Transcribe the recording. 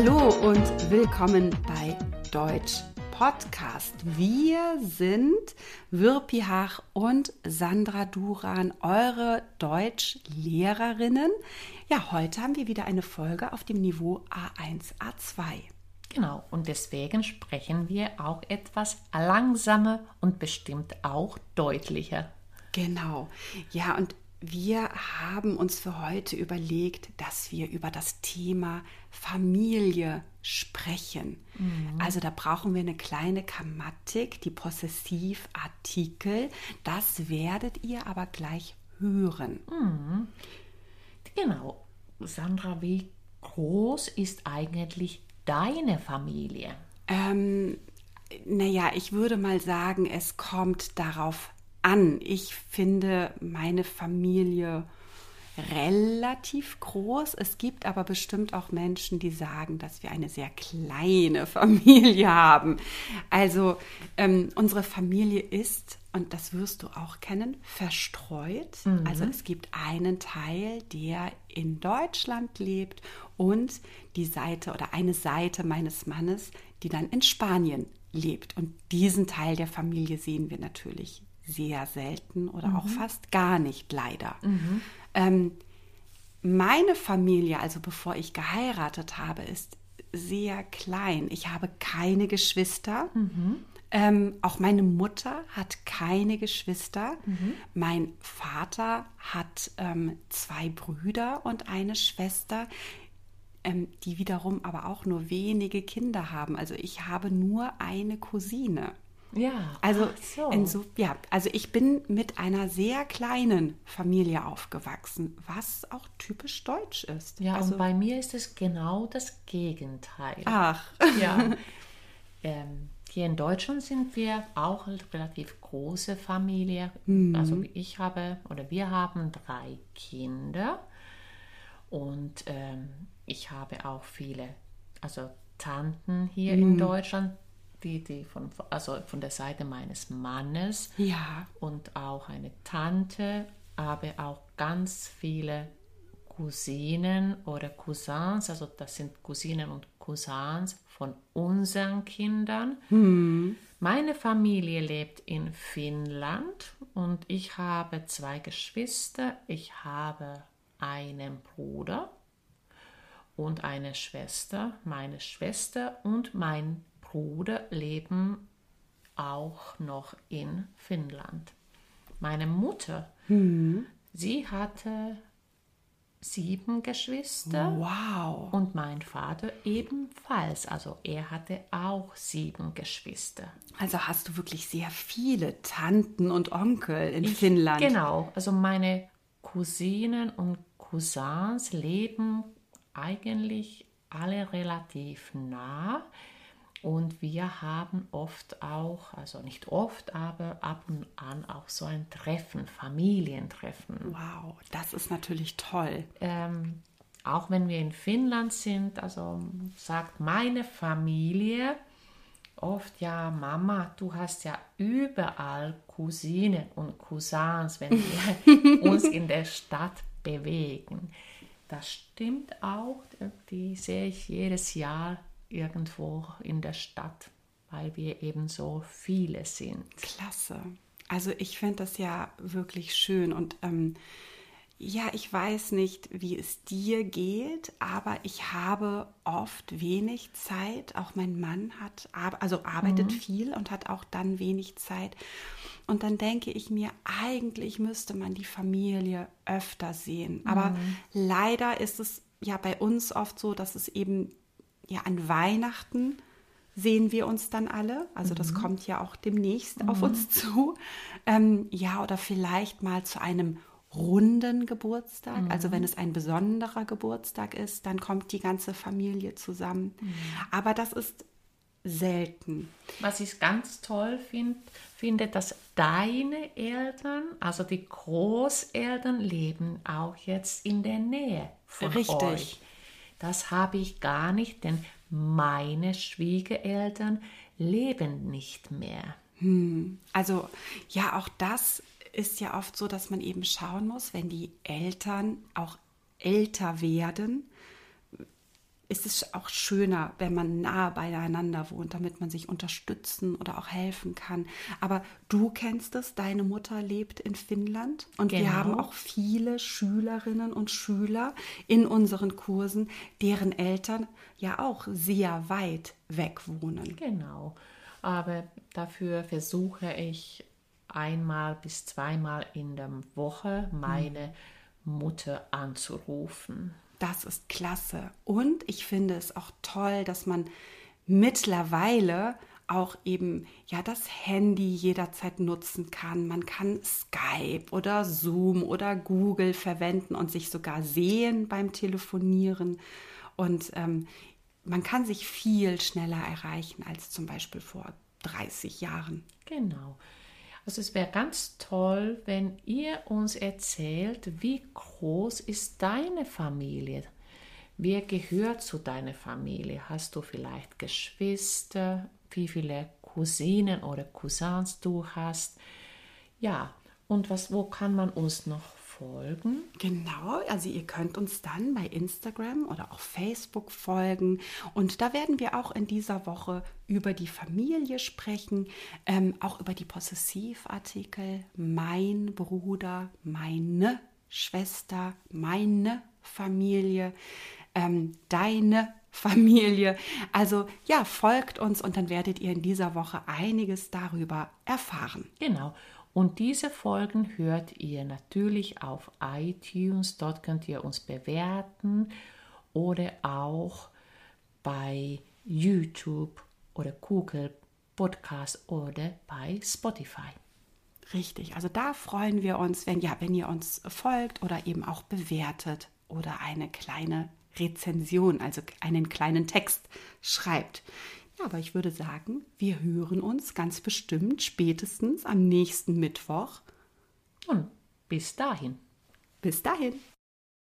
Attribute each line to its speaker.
Speaker 1: Hallo und willkommen bei Deutsch Podcast. Wir sind Wirpi Hach und Sandra Duran, eure Deutschlehrerinnen. Ja, heute haben wir wieder eine Folge auf dem Niveau A1, A2.
Speaker 2: Genau, und deswegen sprechen wir auch etwas langsamer und bestimmt auch deutlicher.
Speaker 1: Genau. Ja, und wir haben uns für heute überlegt, dass wir über das Thema Familie sprechen. Mhm. Also da brauchen wir eine kleine Grammatik, die Possessivartikel. Das werdet ihr aber gleich hören.
Speaker 2: Mhm. Genau. Sandra, wie groß ist eigentlich deine Familie?
Speaker 1: Ähm, naja, ich würde mal sagen, es kommt darauf an. Ich finde meine Familie relativ groß. Es gibt aber bestimmt auch Menschen, die sagen, dass wir eine sehr kleine Familie haben. Also ähm, unsere Familie ist, und das wirst du auch kennen, verstreut. Mhm. Also es gibt einen Teil, der in Deutschland lebt und die Seite oder eine Seite meines Mannes, die dann in Spanien lebt. Und diesen Teil der Familie sehen wir natürlich sehr selten oder mhm. auch fast gar nicht, leider. Mhm. Ähm, meine Familie, also bevor ich geheiratet habe, ist sehr klein. Ich habe keine Geschwister. Mhm. Ähm, auch meine Mutter hat keine Geschwister. Mhm. Mein Vater hat ähm, zwei Brüder und eine Schwester, ähm, die wiederum aber auch nur wenige Kinder haben. Also ich habe nur eine Cousine.
Speaker 2: Ja.
Speaker 1: Also, so. so, ja, also ich bin mit einer sehr kleinen Familie aufgewachsen, was auch typisch deutsch ist.
Speaker 2: Ja,
Speaker 1: also,
Speaker 2: und bei mir ist es genau das Gegenteil.
Speaker 1: Ach.
Speaker 2: Ja. ähm, hier in Deutschland sind wir auch eine relativ große Familie. Mhm. Also ich habe oder wir haben drei Kinder und ähm, ich habe auch viele, also Tanten hier mhm. in Deutschland, die, die von, also von der Seite meines Mannes
Speaker 1: ja.
Speaker 2: und auch eine Tante, aber auch ganz viele Cousinen oder Cousins, also das sind Cousinen und Cousins von unseren Kindern.
Speaker 1: Hm.
Speaker 2: Meine Familie lebt in Finnland und ich habe zwei Geschwister. Ich habe einen Bruder und eine Schwester. Meine Schwester und mein Bruder leben auch noch in Finnland. Meine Mutter,
Speaker 1: hm.
Speaker 2: sie hatte sieben Geschwister.
Speaker 1: Wow.
Speaker 2: Und mein Vater ebenfalls. Also er hatte auch sieben Geschwister.
Speaker 1: Also hast du wirklich sehr viele Tanten und Onkel in
Speaker 2: ich,
Speaker 1: Finnland.
Speaker 2: Genau. Also meine Cousinen und Cousins leben eigentlich alle relativ nah. Und wir haben oft auch, also nicht oft, aber ab und an auch so ein Treffen, Familientreffen.
Speaker 1: Wow, das ist natürlich toll.
Speaker 2: Ähm, auch wenn wir in Finnland sind, also sagt meine Familie oft, ja, Mama, du hast ja überall Cousinen und Cousins, wenn wir uns in der Stadt bewegen. Das stimmt auch, die sehe ich jedes Jahr irgendwo in der Stadt, weil wir eben so viele sind.
Speaker 1: Klasse. Also ich finde das ja wirklich schön und ähm, ja, ich weiß nicht, wie es dir geht, aber ich habe oft wenig Zeit. Auch mein Mann hat, also arbeitet mhm. viel und hat auch dann wenig Zeit. Und dann denke ich mir, eigentlich müsste man die Familie öfter sehen. Aber mhm. leider ist es ja bei uns oft so, dass es eben ja, an Weihnachten sehen wir uns dann alle. Also das mhm. kommt ja auch demnächst mhm. auf uns zu. Ähm, ja, oder vielleicht mal zu einem runden Geburtstag. Mhm. Also wenn es ein besonderer Geburtstag ist, dann kommt die ganze Familie zusammen. Mhm. Aber das ist selten.
Speaker 2: Was ich ganz toll find, finde, dass deine Eltern, also die Großeltern, leben auch jetzt in der Nähe von
Speaker 1: Richtig.
Speaker 2: euch. Das habe ich gar nicht, denn meine Schwiegereltern leben nicht mehr.
Speaker 1: Hm. Also ja, auch das ist ja oft so, dass man eben schauen muss, wenn die Eltern auch älter werden, ist es auch schöner, wenn man nah beieinander wohnt, damit man sich unterstützen oder auch helfen kann. Aber du kennst es, deine Mutter lebt in Finnland und genau. wir haben auch viele Schülerinnen und Schüler in unseren Kursen, deren Eltern ja auch sehr weit weg wohnen.
Speaker 2: Genau. Aber dafür versuche ich einmal bis zweimal in der Woche meine hm. Mutter anzurufen.
Speaker 1: Das ist klasse. Und ich finde es auch toll, dass man mittlerweile auch eben ja das Handy jederzeit nutzen kann. Man kann Skype oder Zoom oder Google verwenden und sich sogar sehen beim Telefonieren. Und ähm, man kann sich viel schneller erreichen als zum Beispiel vor 30 Jahren.
Speaker 2: Genau. Also es wäre ganz toll, wenn ihr uns erzählt, wie groß ist deine Familie? Wer gehört zu deiner Familie? Hast du vielleicht Geschwister? Wie viele Cousinen oder Cousins du hast? Ja, und was, wo kann man uns noch folgen.
Speaker 1: Genau, also ihr könnt uns dann bei Instagram oder auch Facebook folgen. Und da werden wir auch in dieser Woche über die Familie sprechen, ähm, auch über die Possessivartikel mein Bruder, meine Schwester, meine Familie, ähm, deine Familie. Also ja, folgt uns und dann werdet ihr in dieser Woche einiges darüber erfahren.
Speaker 2: Genau. Und diese Folgen hört ihr natürlich auf iTunes. Dort könnt ihr uns bewerten oder auch bei YouTube oder Google Podcast oder bei Spotify.
Speaker 1: Richtig, also da freuen wir uns, wenn ja, wenn ihr uns folgt oder eben auch bewertet oder eine kleine Rezension, also einen kleinen Text schreibt. Ja, aber ich würde sagen, wir hören uns ganz bestimmt spätestens am nächsten Mittwoch.
Speaker 2: Und bis dahin.
Speaker 1: Bis dahin.